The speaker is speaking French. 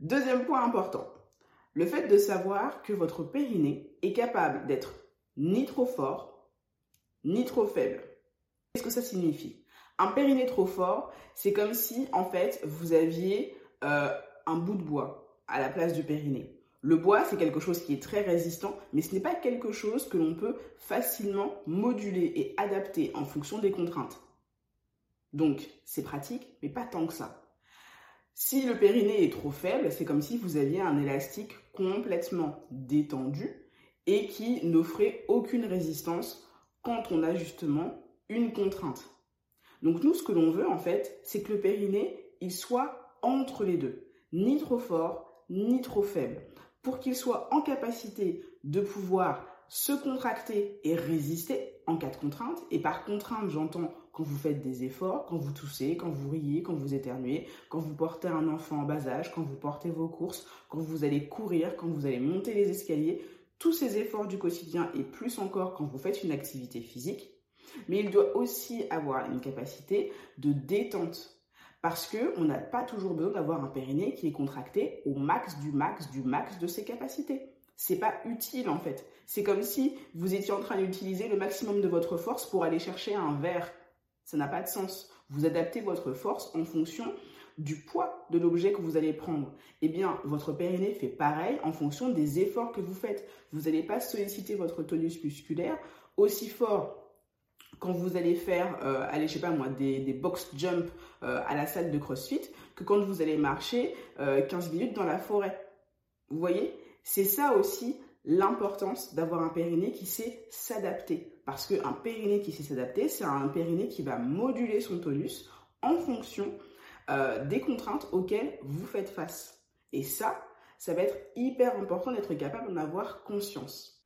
Deuxième point important, le fait de savoir que votre périnée est capable d'être ni trop fort, ni trop faible. Qu'est-ce que ça signifie? Un périnée trop fort, c'est comme si en fait vous aviez euh, un bout de bois à la place du périnée. Le bois, c'est quelque chose qui est très résistant, mais ce n'est pas quelque chose que l'on peut facilement moduler et adapter en fonction des contraintes. Donc, c'est pratique, mais pas tant que ça. Si le périnée est trop faible, c'est comme si vous aviez un élastique complètement détendu et qui n'offrait aucune résistance quand on a justement une contrainte. Donc nous, ce que l'on veut en fait, c'est que le périnée, il soit entre les deux, ni trop fort, ni trop faible, pour qu'il soit en capacité de pouvoir se contracter et résister en cas de contrainte. Et par contrainte, j'entends quand vous faites des efforts, quand vous toussez, quand vous riez, quand vous éternuez, quand vous portez un enfant en bas âge, quand vous portez vos courses, quand vous allez courir, quand vous allez monter les escaliers, tous ces efforts du quotidien et plus encore quand vous faites une activité physique. Mais il doit aussi avoir une capacité de détente parce qu'on n'a pas toujours besoin d'avoir un périnée qui est contracté au max du max du max de ses capacités. C'est pas utile en fait. C'est comme si vous étiez en train d'utiliser le maximum de votre force pour aller chercher un verre. Ça n'a pas de sens. Vous adaptez votre force en fonction du poids de l'objet que vous allez prendre. Eh bien, votre périnée fait pareil en fonction des efforts que vous faites. Vous n'allez pas solliciter votre tonus musculaire aussi fort quand vous allez faire, euh, allez, je sais pas moi, des, box jump euh, à la salle de CrossFit que quand vous allez marcher 15 euh, minutes dans la forêt. Vous voyez? C'est ça aussi l'importance d'avoir un périnée qui sait s'adapter. Parce qu'un périnée qui sait s'adapter, c'est un périnée qui va moduler son tonus en fonction euh, des contraintes auxquelles vous faites face. Et ça, ça va être hyper important d'être capable d'en avoir conscience.